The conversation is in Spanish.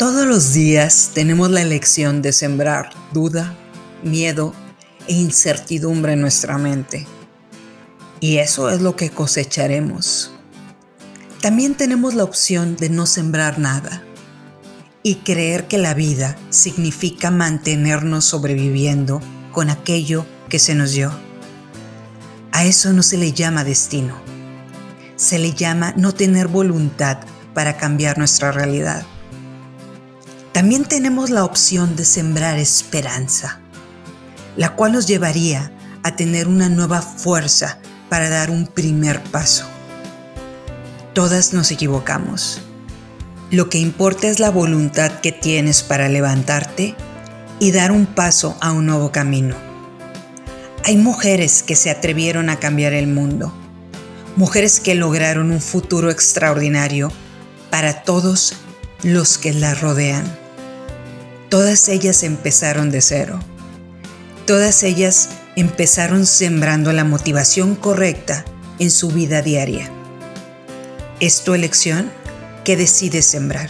Todos los días tenemos la elección de sembrar duda, miedo e incertidumbre en nuestra mente. Y eso es lo que cosecharemos. También tenemos la opción de no sembrar nada y creer que la vida significa mantenernos sobreviviendo con aquello que se nos dio. A eso no se le llama destino. Se le llama no tener voluntad para cambiar nuestra realidad. También tenemos la opción de sembrar esperanza, la cual nos llevaría a tener una nueva fuerza para dar un primer paso. Todas nos equivocamos. Lo que importa es la voluntad que tienes para levantarte y dar un paso a un nuevo camino. Hay mujeres que se atrevieron a cambiar el mundo, mujeres que lograron un futuro extraordinario para todos los que las rodean. Todas ellas empezaron de cero. Todas ellas empezaron sembrando la motivación correcta en su vida diaria. Es tu elección que decides sembrar.